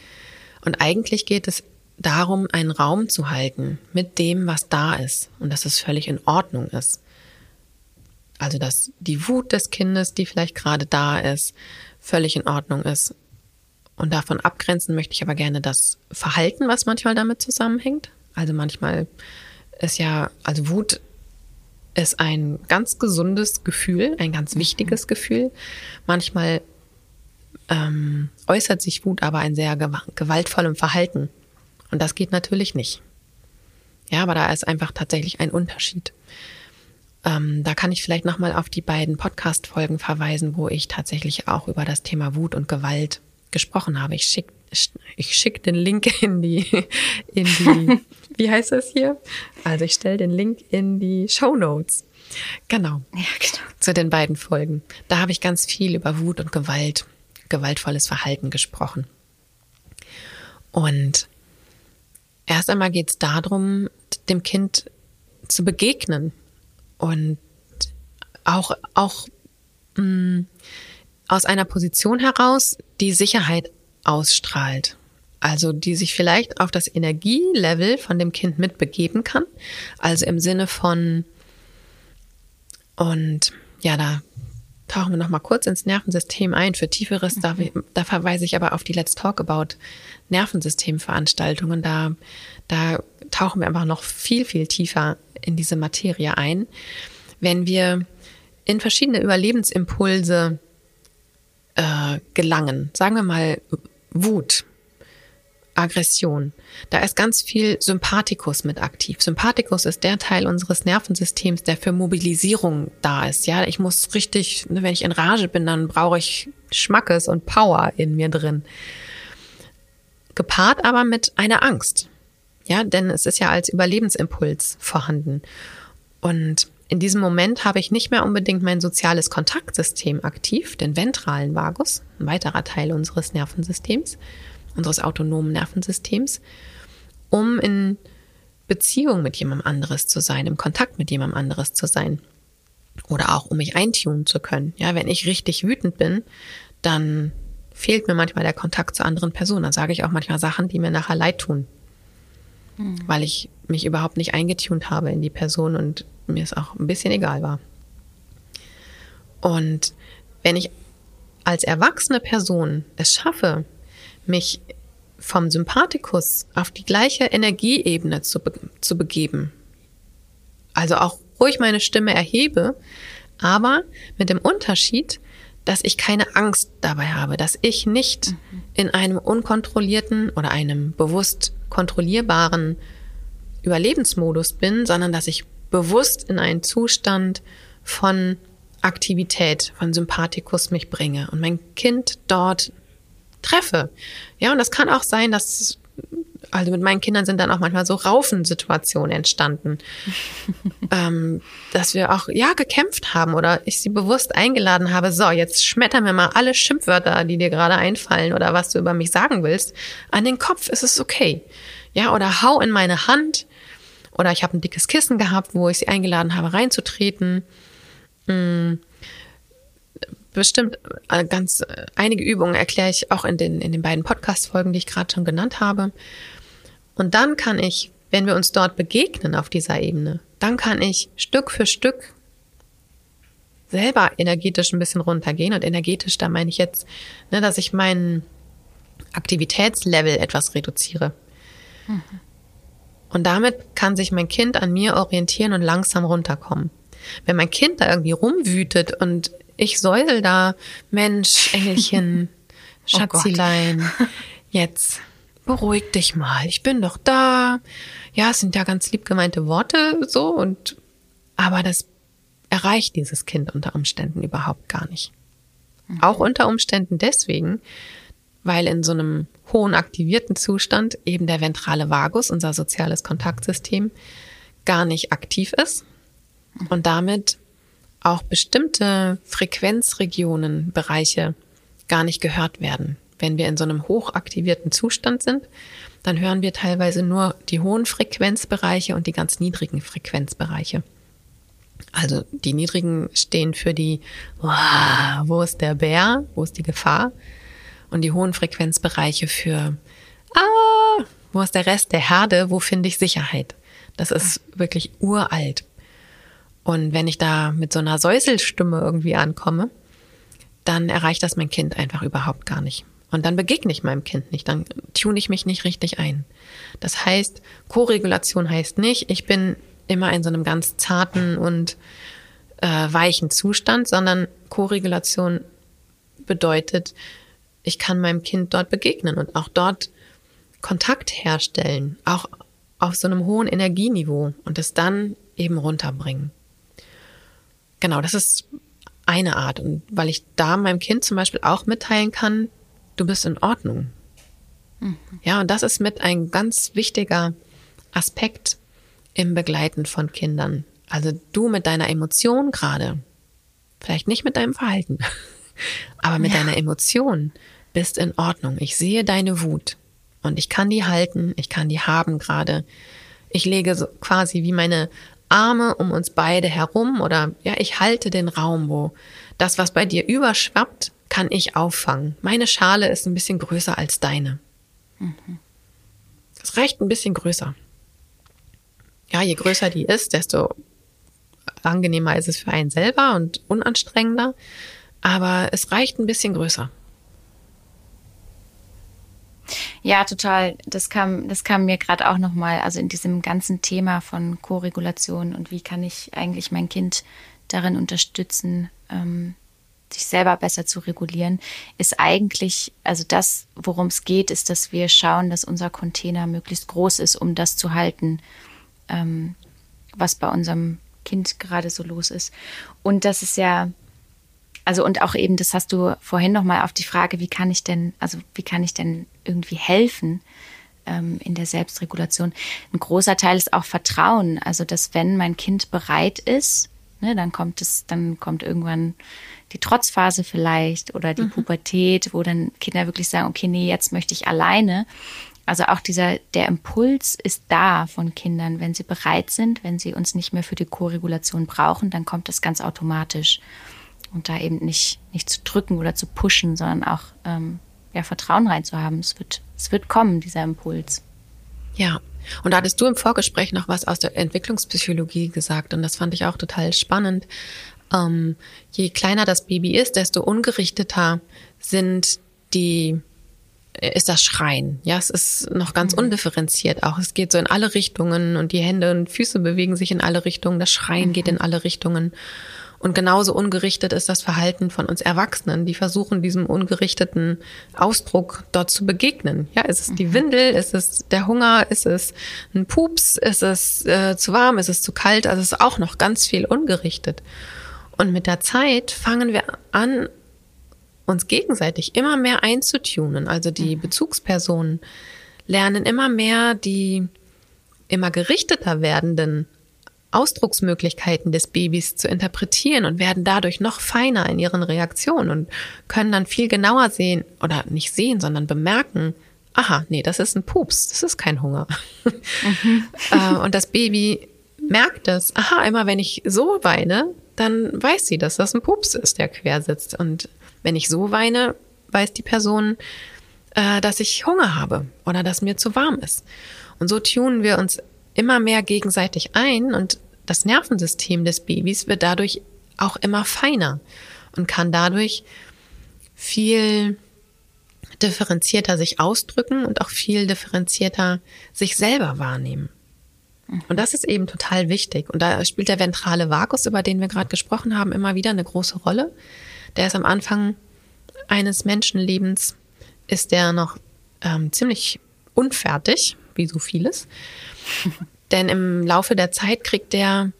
und eigentlich geht es darum, einen Raum zu halten mit dem, was da ist und dass es völlig in Ordnung ist. Also, dass die Wut des Kindes, die vielleicht gerade da ist, völlig in Ordnung ist. Und davon abgrenzen möchte ich aber gerne das Verhalten, was manchmal damit zusammenhängt. Also manchmal ist ja, also Wut ist ein ganz gesundes Gefühl, ein ganz wichtiges Gefühl. Manchmal ähm, äußert sich Wut aber in sehr gewaltvollem Verhalten. Und das geht natürlich nicht. Ja, aber da ist einfach tatsächlich ein Unterschied. Ähm, da kann ich vielleicht nochmal auf die beiden Podcast-Folgen verweisen, wo ich tatsächlich auch über das Thema Wut und Gewalt gesprochen habe. Ich schick, ich schick den Link in die, in die, wie heißt das hier? Also ich stelle den Link in die Show Notes. Genau. Ja, genau. Zu den beiden Folgen. Da habe ich ganz viel über Wut und Gewalt gewaltvolles Verhalten gesprochen. Und erst einmal geht es darum, dem Kind zu begegnen und auch, auch mh, mm, aus einer Position heraus, die Sicherheit ausstrahlt. Also die sich vielleicht auf das Energielevel von dem Kind mitbegeben kann. Also im Sinne von, und ja, da tauchen wir noch mal kurz ins Nervensystem ein. Für tieferes, da, mhm. da verweise ich aber auf die Let's Talk About Nervensystemveranstaltungen. Da, da tauchen wir einfach noch viel, viel tiefer in diese Materie ein. Wenn wir in verschiedene Überlebensimpulse äh, gelangen, sagen wir mal Wut, Aggression. Da ist ganz viel Sympathikus mit aktiv. Sympathikus ist der Teil unseres Nervensystems, der für Mobilisierung da ist. Ja, ich muss richtig, ne, wenn ich in Rage bin, dann brauche ich Schmackes und Power in mir drin. Gepaart aber mit einer Angst. Ja, denn es ist ja als Überlebensimpuls vorhanden. Und in diesem Moment habe ich nicht mehr unbedingt mein soziales Kontaktsystem aktiv, den ventralen Vagus, ein weiterer Teil unseres Nervensystems, unseres autonomen Nervensystems, um in Beziehung mit jemandem anderes zu sein, im Kontakt mit jemandem anderes zu sein. Oder auch, um mich eintunen zu können. Ja, wenn ich richtig wütend bin, dann fehlt mir manchmal der Kontakt zu anderen Personen. Dann sage ich auch manchmal Sachen, die mir nachher leid tun. Mhm. Weil ich mich überhaupt nicht eingetunt habe in die Person und mir es auch ein bisschen egal war. Und wenn ich als erwachsene Person es schaffe, mich vom Sympathikus auf die gleiche Energieebene zu, be zu begeben. Also auch ruhig meine Stimme erhebe, aber mit dem Unterschied, dass ich keine Angst dabei habe, dass ich nicht mhm. in einem unkontrollierten oder einem bewusst kontrollierbaren Überlebensmodus bin, sondern dass ich bewusst in einen Zustand von Aktivität, von Sympathikus mich bringe und mein Kind dort treffe. Ja, und das kann auch sein, dass also mit meinen Kindern sind dann auch manchmal so Raufensituationen entstanden, ähm, dass wir auch ja gekämpft haben oder ich sie bewusst eingeladen habe. So, jetzt schmetter mir mal alle Schimpfwörter, die dir gerade einfallen oder was du über mich sagen willst, an den Kopf. Ist es okay? Ja, oder hau in meine Hand. Oder ich habe ein dickes Kissen gehabt, wo ich sie eingeladen habe, reinzutreten. Hm bestimmt äh, ganz äh, einige Übungen erkläre ich auch in den, in den beiden Podcast-Folgen, die ich gerade schon genannt habe. Und dann kann ich, wenn wir uns dort begegnen auf dieser Ebene, dann kann ich Stück für Stück selber energetisch ein bisschen runtergehen. Und energetisch, da meine ich jetzt, ne, dass ich meinen Aktivitätslevel etwas reduziere. Mhm. Und damit kann sich mein Kind an mir orientieren und langsam runterkommen. Wenn mein Kind da irgendwie rumwütet und ich säusel da, Mensch, Engelchen, Schatzilein, oh jetzt beruhig dich mal, ich bin doch da. Ja, es sind ja ganz lieb gemeinte Worte so und aber das erreicht dieses Kind unter Umständen überhaupt gar nicht. Mhm. Auch unter Umständen deswegen, weil in so einem hohen aktivierten Zustand eben der ventrale Vagus, unser soziales Kontaktsystem, gar nicht aktiv ist und damit auch bestimmte Frequenzregionen, Bereiche gar nicht gehört werden. Wenn wir in so einem hochaktivierten Zustand sind, dann hören wir teilweise nur die hohen Frequenzbereiche und die ganz niedrigen Frequenzbereiche. Also die niedrigen stehen für die, wow, wo ist der Bär, wo ist die Gefahr? Und die hohen Frequenzbereiche für, ah, wo ist der Rest der Herde, wo finde ich Sicherheit? Das ist wirklich uralt. Und wenn ich da mit so einer Säuselstimme irgendwie ankomme, dann erreicht das mein Kind einfach überhaupt gar nicht. Und dann begegne ich meinem Kind nicht, dann tune ich mich nicht richtig ein. Das heißt, Koregulation heißt nicht, ich bin immer in so einem ganz zarten und äh, weichen Zustand, sondern Koregulation bedeutet, ich kann meinem Kind dort begegnen und auch dort Kontakt herstellen, auch auf so einem hohen Energieniveau und es dann eben runterbringen. Genau, das ist eine Art. Und weil ich da meinem Kind zum Beispiel auch mitteilen kann, du bist in Ordnung. Mhm. Ja, und das ist mit ein ganz wichtiger Aspekt im Begleiten von Kindern. Also du mit deiner Emotion gerade, vielleicht nicht mit deinem Verhalten, aber mit ja. deiner Emotion bist in Ordnung. Ich sehe deine Wut und ich kann die halten, ich kann die haben gerade. Ich lege so quasi wie meine Arme um uns beide herum oder ja, ich halte den Raum, wo das, was bei dir überschwappt, kann ich auffangen. Meine Schale ist ein bisschen größer als deine. Mhm. Das reicht ein bisschen größer. Ja, je größer die ist, desto angenehmer ist es für einen selber und unanstrengender. Aber es reicht ein bisschen größer.
Ja, total. Das kam, das kam mir gerade auch nochmal, also in diesem ganzen Thema von Koregulation und wie kann ich eigentlich mein Kind darin unterstützen, ähm, sich selber besser zu regulieren, ist eigentlich, also das, worum es geht, ist, dass wir schauen, dass unser Container möglichst groß ist, um das zu halten, ähm, was bei unserem Kind gerade so los ist. Und das ist ja, also und auch eben, das hast du vorhin nochmal auf die Frage, wie kann ich denn, also wie kann ich denn irgendwie helfen ähm, in der Selbstregulation? Ein großer Teil ist auch Vertrauen. Also, dass wenn mein Kind bereit ist, ne, dann kommt es, dann kommt irgendwann die Trotzphase vielleicht oder die mhm. Pubertät, wo dann Kinder wirklich sagen, okay, nee, jetzt möchte ich alleine. Also auch dieser, der Impuls ist da von Kindern. Wenn sie bereit sind, wenn sie uns nicht mehr für die Koregulation brauchen, dann kommt das ganz automatisch. Und da eben nicht, nicht zu drücken oder zu pushen, sondern auch ähm, ja, Vertrauen reinzuhaben. Es wird, es wird kommen, dieser Impuls.
Ja. Und da hattest du im Vorgespräch noch was aus der Entwicklungspsychologie gesagt und das fand ich auch total spannend. Ähm, je kleiner das Baby ist, desto ungerichteter sind die ist das Schreien. Ja, es ist noch ganz mhm. undifferenziert auch. Es geht so in alle Richtungen und die Hände und Füße bewegen sich in alle Richtungen. Das Schreien mhm. geht in alle Richtungen. Und genauso ungerichtet ist das Verhalten von uns Erwachsenen, die versuchen, diesem ungerichteten Ausdruck dort zu begegnen. Ja, ist es die mhm. Windel? Ist es der Hunger? Ist es ein Pups? Ist es äh, zu warm? Ist es zu kalt? Also es ist auch noch ganz viel ungerichtet. Und mit der Zeit fangen wir an, uns gegenseitig immer mehr einzutunen. Also die mhm. Bezugspersonen lernen immer mehr die immer gerichteter werdenden Ausdrucksmöglichkeiten des Babys zu interpretieren und werden dadurch noch feiner in ihren Reaktionen und können dann viel genauer sehen oder nicht sehen, sondern bemerken, aha, nee, das ist ein Pups, das ist kein Hunger. Mhm. Äh, und das Baby merkt es, aha, immer wenn ich so weine, dann weiß sie, dass das ein Pups ist, der quer sitzt. Und wenn ich so weine, weiß die Person, äh, dass ich Hunger habe oder dass mir zu warm ist. Und so tunen wir uns immer mehr gegenseitig ein und das Nervensystem des Babys wird dadurch auch immer feiner und kann dadurch viel differenzierter sich ausdrücken und auch viel differenzierter sich selber wahrnehmen. Und das ist eben total wichtig. Und da spielt der ventrale Vagus, über den wir gerade gesprochen haben, immer wieder eine große Rolle. Der ist am Anfang eines Menschenlebens, ist der noch ähm, ziemlich unfertig, wie so vieles. Denn im Laufe der Zeit kriegt der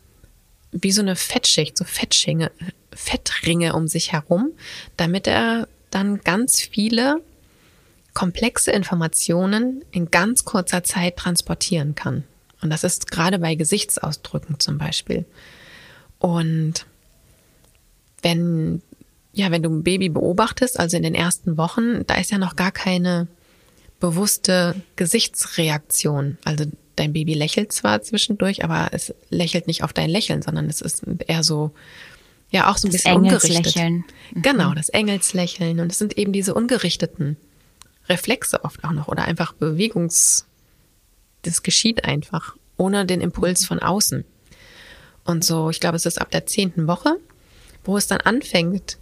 wie so eine Fettschicht, so Fettschinge, Fettringe um sich herum, damit er dann ganz viele komplexe Informationen in ganz kurzer Zeit transportieren kann. Und das ist gerade bei Gesichtsausdrücken zum Beispiel. Und wenn, ja, wenn du ein Baby beobachtest, also in den ersten Wochen, da ist ja noch gar keine bewusste Gesichtsreaktion. Also dein Baby lächelt zwar zwischendurch, aber es lächelt nicht auf dein Lächeln, sondern es ist eher so, ja, auch so ein das bisschen ungerichtet. Mhm. Genau, das Engelslächeln. Und es sind eben diese ungerichteten Reflexe oft auch noch oder einfach Bewegungs, das geschieht einfach ohne den Impuls von außen. Und so, ich glaube, es ist ab der zehnten Woche, wo es dann anfängt,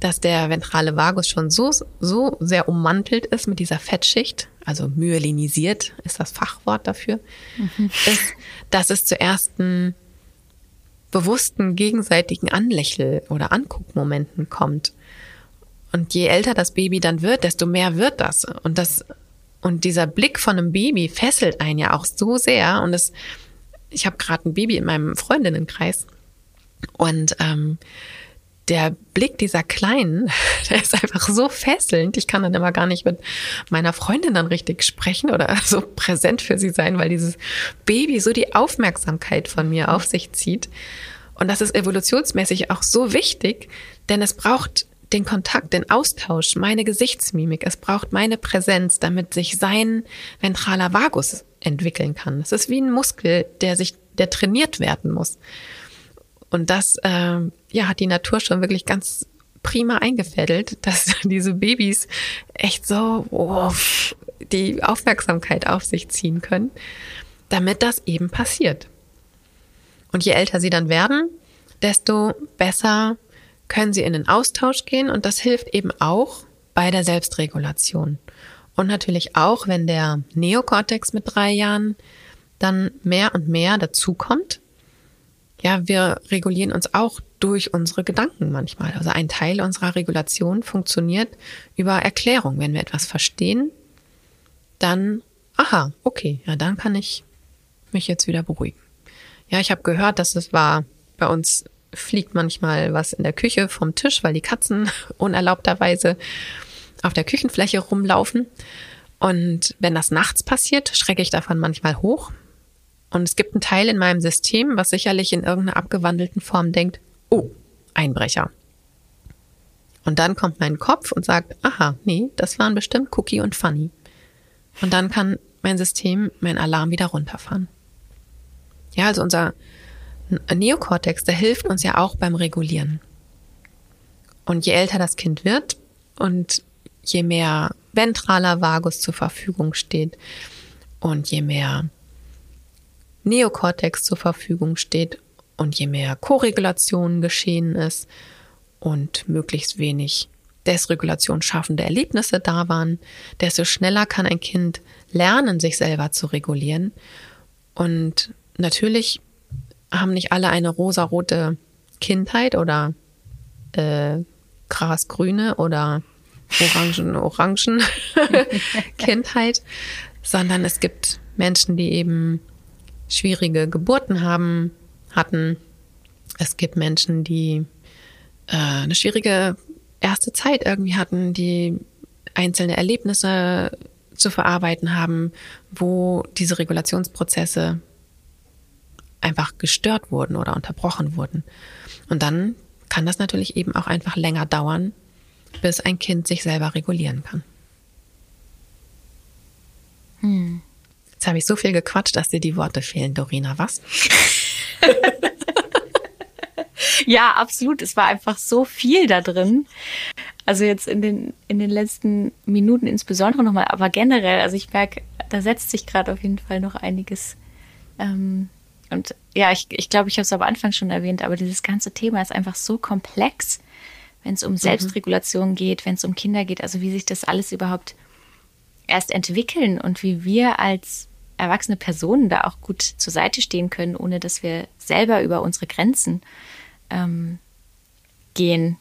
dass der ventrale Vagus schon so, so sehr ummantelt ist mit dieser Fettschicht, also myelinisiert ist das Fachwort dafür, mhm. ist, dass es zu ersten bewussten gegenseitigen Anlächel- oder Anguckmomenten kommt. Und je älter das Baby dann wird, desto mehr wird das. Und das, und dieser Blick von einem Baby fesselt einen ja auch so sehr. Und es, ich habe gerade ein Baby in meinem Freundinnenkreis. Und ähm, der Blick dieser Kleinen, der ist einfach so fesselnd. Ich kann dann immer gar nicht mit meiner Freundin dann richtig sprechen oder so präsent für sie sein, weil dieses Baby so die Aufmerksamkeit von mir auf sich zieht. Und das ist evolutionsmäßig auch so wichtig, denn es braucht den Kontakt, den Austausch, meine Gesichtsmimik. Es braucht meine Präsenz, damit sich sein ventraler Vagus entwickeln kann. Es ist wie ein Muskel, der sich, der trainiert werden muss. Und das äh, ja, hat die Natur schon wirklich ganz prima eingefädelt, dass diese Babys echt so oh, die Aufmerksamkeit auf sich ziehen können, damit das eben passiert. Und je älter sie dann werden, desto besser können sie in den Austausch gehen und das hilft eben auch bei der Selbstregulation. Und natürlich auch, wenn der Neokortex mit drei Jahren dann mehr und mehr dazukommt. Ja, wir regulieren uns auch durch unsere Gedanken manchmal. Also ein Teil unserer Regulation funktioniert über Erklärung. Wenn wir etwas verstehen, dann, aha, okay, ja, dann kann ich mich jetzt wieder beruhigen. Ja, ich habe gehört, dass es war bei uns fliegt manchmal was in der Küche vom Tisch, weil die Katzen unerlaubterweise auf der Küchenfläche rumlaufen. Und wenn das nachts passiert, schrecke ich davon manchmal hoch. Und es gibt einen Teil in meinem System, was sicherlich in irgendeiner abgewandelten Form denkt, oh, Einbrecher. Und dann kommt mein Kopf und sagt, aha, nee, das waren bestimmt Cookie und Funny. Und dann kann mein System mein Alarm wieder runterfahren. Ja, also unser Neokortex, der hilft uns ja auch beim Regulieren. Und je älter das Kind wird und je mehr ventraler Vagus zur Verfügung steht und je mehr Neokortex zur Verfügung steht und je mehr Koregulation geschehen ist und möglichst wenig Desregulation schaffende Erlebnisse da waren, desto schneller kann ein Kind lernen, sich selber zu regulieren. Und natürlich haben nicht alle eine rosarote Kindheit oder äh, grasgrüne oder orangen orangen Kindheit, sondern es gibt Menschen, die eben schwierige Geburten haben hatten. Es gibt Menschen, die äh, eine schwierige erste Zeit irgendwie hatten, die einzelne Erlebnisse zu verarbeiten haben, wo diese Regulationsprozesse einfach gestört wurden oder unterbrochen wurden. Und dann kann das natürlich eben auch einfach länger dauern, bis ein Kind sich selber regulieren kann. Hm. Jetzt habe ich so viel gequatscht, dass dir die Worte fehlen, Dorina. Was?
ja, absolut. Es war einfach so viel da drin. Also jetzt in den, in den letzten Minuten insbesondere nochmal, aber generell, also ich merke, da setzt sich gerade auf jeden Fall noch einiges ähm, und ja, ich glaube, ich, glaub, ich habe es am Anfang schon erwähnt, aber dieses ganze Thema ist einfach so komplex, wenn es um mhm. Selbstregulation geht, wenn es um Kinder geht, also wie sich das alles überhaupt erst entwickeln und wie wir als erwachsene Personen da auch gut zur Seite stehen können, ohne dass wir selber über unsere Grenzen ähm, gehen.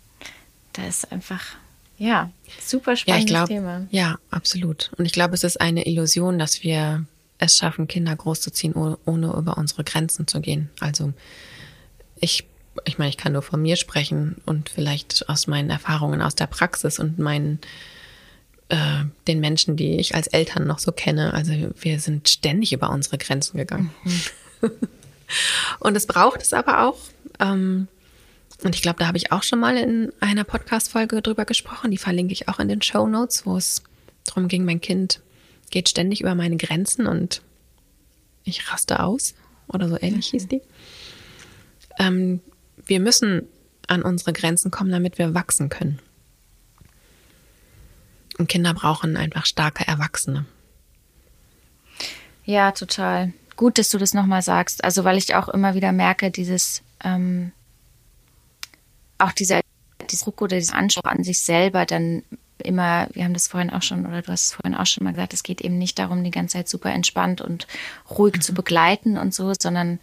Da ist einfach, ja, super spannendes
ja, glaub,
Thema.
Ja, absolut. Und ich glaube, es ist eine Illusion, dass wir es schaffen, Kinder großzuziehen, ohne über unsere Grenzen zu gehen. Also ich, ich meine, ich kann nur von mir sprechen und vielleicht aus meinen Erfahrungen aus der Praxis und meinen äh, den Menschen, die ich als Eltern noch so kenne. Also wir sind ständig über unsere Grenzen gegangen. Mhm. und es braucht es aber auch. Ähm, und ich glaube, da habe ich auch schon mal in einer Podcast-Folge drüber gesprochen. Die verlinke ich auch in den Show Notes, wo es darum ging, mein Kind geht ständig über meine Grenzen und ich raste aus oder so ähnlich hieß die. Ähm, wir müssen an unsere Grenzen kommen, damit wir wachsen können. Und Kinder brauchen einfach starke Erwachsene.
Ja, total. Gut, dass du das nochmal sagst. Also, weil ich auch immer wieder merke, dieses, ähm, auch dieser, dieser Druck oder dieser Anspruch an sich selber, dann immer, wir haben das vorhin auch schon, oder du hast es vorhin auch schon mal gesagt, es geht eben nicht darum, die ganze Zeit super entspannt und ruhig mhm. zu begleiten und so, sondern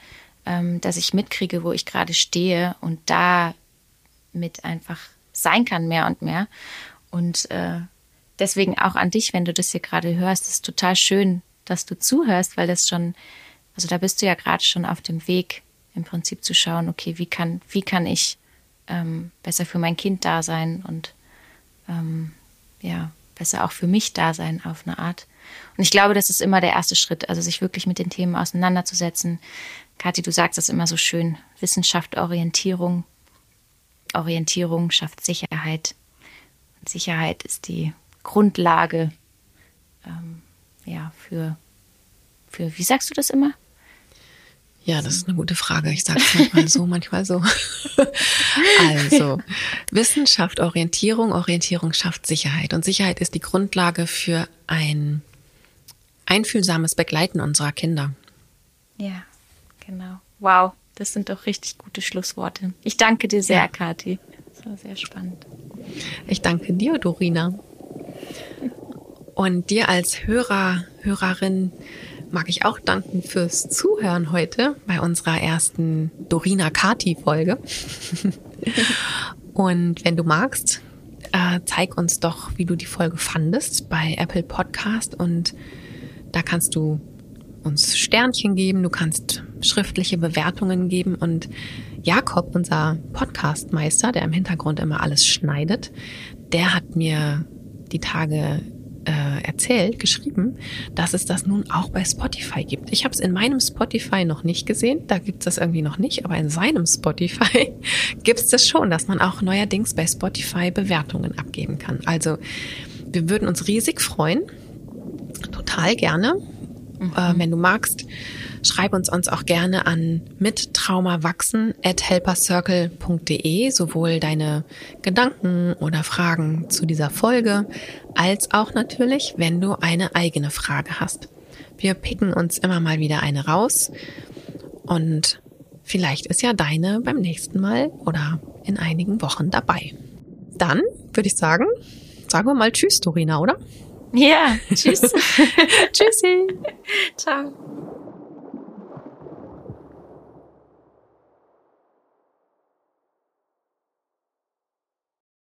ähm, dass ich mitkriege, wo ich gerade stehe und da mit einfach sein kann, mehr und mehr. Und äh, deswegen auch an dich, wenn du das hier gerade hörst, ist total schön, dass du zuhörst, weil das schon, also da bist du ja gerade schon auf dem Weg, im Prinzip zu schauen, okay, wie kann, wie kann ich ähm, besser für mein Kind da sein und ähm, ja, besser auch für mich da sein auf eine Art. Und ich glaube, das ist immer der erste Schritt, also sich wirklich mit den Themen auseinanderzusetzen. Kathi, du sagst das immer so schön. Wissenschaft, Orientierung. Orientierung schafft Sicherheit. Und Sicherheit ist die Grundlage ähm, ja, für, für, wie sagst du das immer?
Ja, das ist eine gute Frage. Ich sage es manchmal so, manchmal so. also, Wissenschaft, Orientierung, Orientierung schafft Sicherheit. Und Sicherheit ist die Grundlage für ein einfühlsames Begleiten unserer Kinder.
Ja, genau. Wow, das sind doch richtig gute Schlussworte. Ich danke dir sehr, ja. Kathi. Das war sehr spannend.
Ich danke dir, Dorina. Und dir als Hörer, Hörerin mag ich auch danken fürs Zuhören heute bei unserer ersten Dorina Kati Folge. Und wenn du magst, äh, zeig uns doch, wie du die Folge fandest bei Apple Podcast und da kannst du uns Sternchen geben, du kannst schriftliche Bewertungen geben und Jakob, unser Podcastmeister, der im Hintergrund immer alles schneidet, der hat mir die Tage äh, erzählt, geschrieben, dass es das nun auch bei Spotify gibt. Ich habe es in meinem Spotify noch nicht gesehen, da gibt es das irgendwie noch nicht, aber in seinem Spotify gibt es das schon, dass man auch neuerdings bei Spotify Bewertungen abgeben kann. Also wir würden uns riesig freuen, total gerne, mhm. äh, wenn du magst Schreib uns uns auch gerne an mittraumawachsen at helpercircle.de, sowohl deine Gedanken oder Fragen zu dieser Folge, als auch natürlich, wenn du eine eigene Frage hast. Wir picken uns immer mal wieder eine raus und vielleicht ist ja deine beim nächsten Mal oder in einigen Wochen dabei. Dann würde ich sagen, sagen wir mal Tschüss, Dorina, oder?
Ja, tschüss.
Tschüssi.
Ciao.